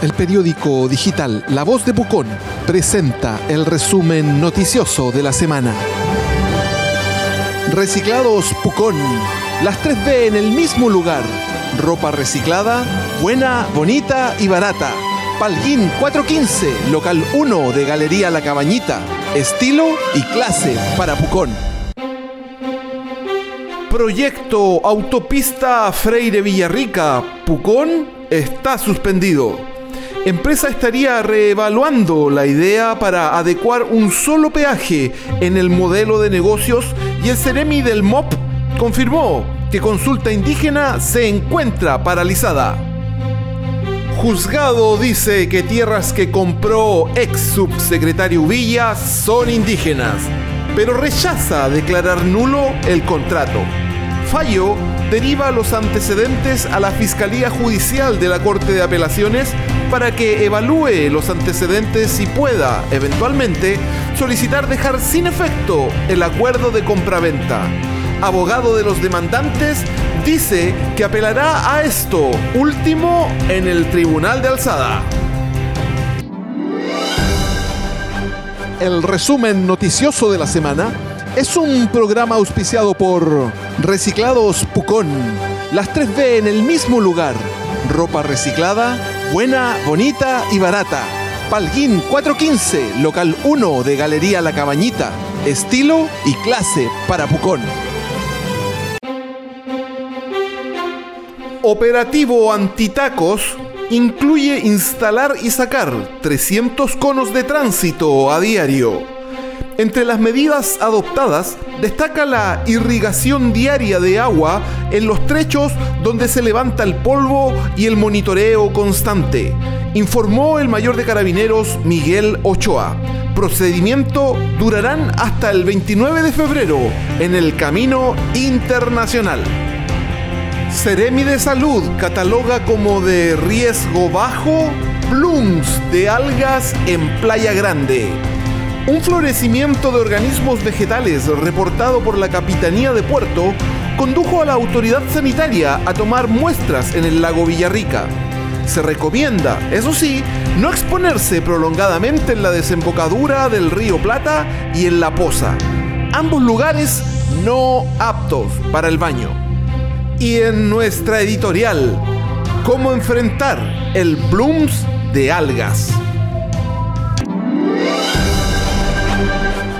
El periódico digital La Voz de Pucón presenta el resumen noticioso de la semana. Reciclados Pucón. Las 3B en el mismo lugar. Ropa reciclada, buena, bonita y barata. Palguín 415, local 1 de Galería La Cabañita. Estilo y clase para Pucón. Proyecto Autopista Freire Villarrica, Pucón, está suspendido. Empresa estaría reevaluando la idea para adecuar un solo peaje en el modelo de negocios y el Ceremi del MOP confirmó que consulta indígena se encuentra paralizada. Juzgado dice que tierras que compró ex subsecretario Villa son indígenas pero rechaza declarar nulo el contrato. Fallo deriva los antecedentes a la Fiscalía Judicial de la Corte de Apelaciones para que evalúe los antecedentes y pueda, eventualmente, solicitar dejar sin efecto el acuerdo de compraventa. Abogado de los demandantes dice que apelará a esto último en el Tribunal de Alzada. El resumen noticioso de la semana es un programa auspiciado por Reciclados Pucón. Las 3B en el mismo lugar. Ropa reciclada, buena, bonita y barata. Palguín 415, local 1 de Galería La Cabañita. Estilo y clase para Pucón. Operativo Antitacos incluye instalar y sacar 300 conos de tránsito a diario. Entre las medidas adoptadas destaca la irrigación diaria de agua en los trechos donde se levanta el polvo y el monitoreo constante, informó el mayor de carabineros Miguel Ochoa. Procedimiento durarán hasta el 29 de febrero en el Camino Internacional. Ceremi de Salud cataloga como de riesgo bajo blooms de algas en Playa Grande. Un florecimiento de organismos vegetales reportado por la Capitanía de Puerto condujo a la autoridad sanitaria a tomar muestras en el lago Villarrica. Se recomienda, eso sí, no exponerse prolongadamente en la desembocadura del río Plata y en La Poza, ambos lugares no aptos para el baño y en nuestra editorial, cómo enfrentar el blooms de algas.